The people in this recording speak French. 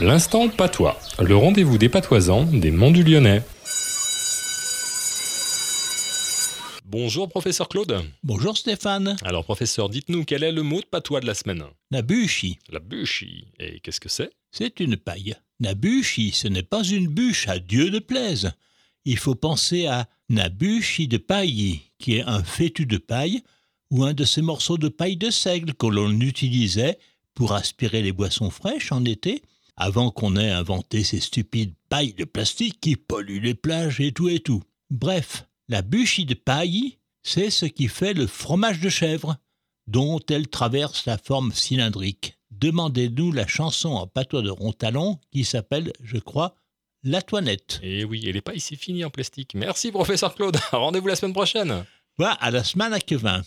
L'instant patois, le rendez-vous des patoisans des Monts du Lyonnais. Bonjour professeur Claude. Bonjour Stéphane. Alors professeur, dites-nous quel est le mot de patois de la semaine? Nabuchi. La bûche. Et qu'est-ce que c'est? C'est une paille. Nabuchi, ce n'est pas une bûche, à Dieu ne plaise. Il faut penser à Nabuchi de paille, qui est un fétu de paille ou un de ces morceaux de paille de seigle que l'on utilisait pour aspirer les boissons fraîches en été, avant qu'on ait inventé ces stupides pailles de plastique qui polluent les plages et tout et tout. Bref, la bûche de paille, c'est ce qui fait le fromage de chèvre, dont elle traverse la forme cylindrique. Demandez-nous la chanson en patois de Rontalon qui s'appelle, je crois, La Toinette. Et Eh oui, elle n'est pas ici finie en plastique. Merci professeur Claude. Rendez-vous la semaine prochaine. Voilà, à la semaine à Quevin.